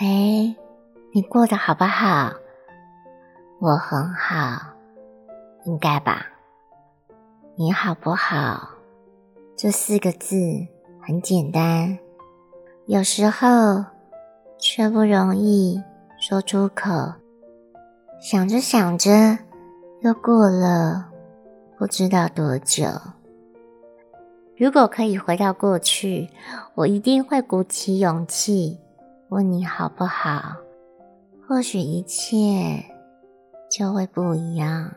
喂，你过得好不好？我很好，应该吧？你好不好？这四个字很简单，有时候却不容易说出口。想着想着，又过了不知道多久。如果可以回到过去，我一定会鼓起勇气。问你好不好？或许一切就会不一样。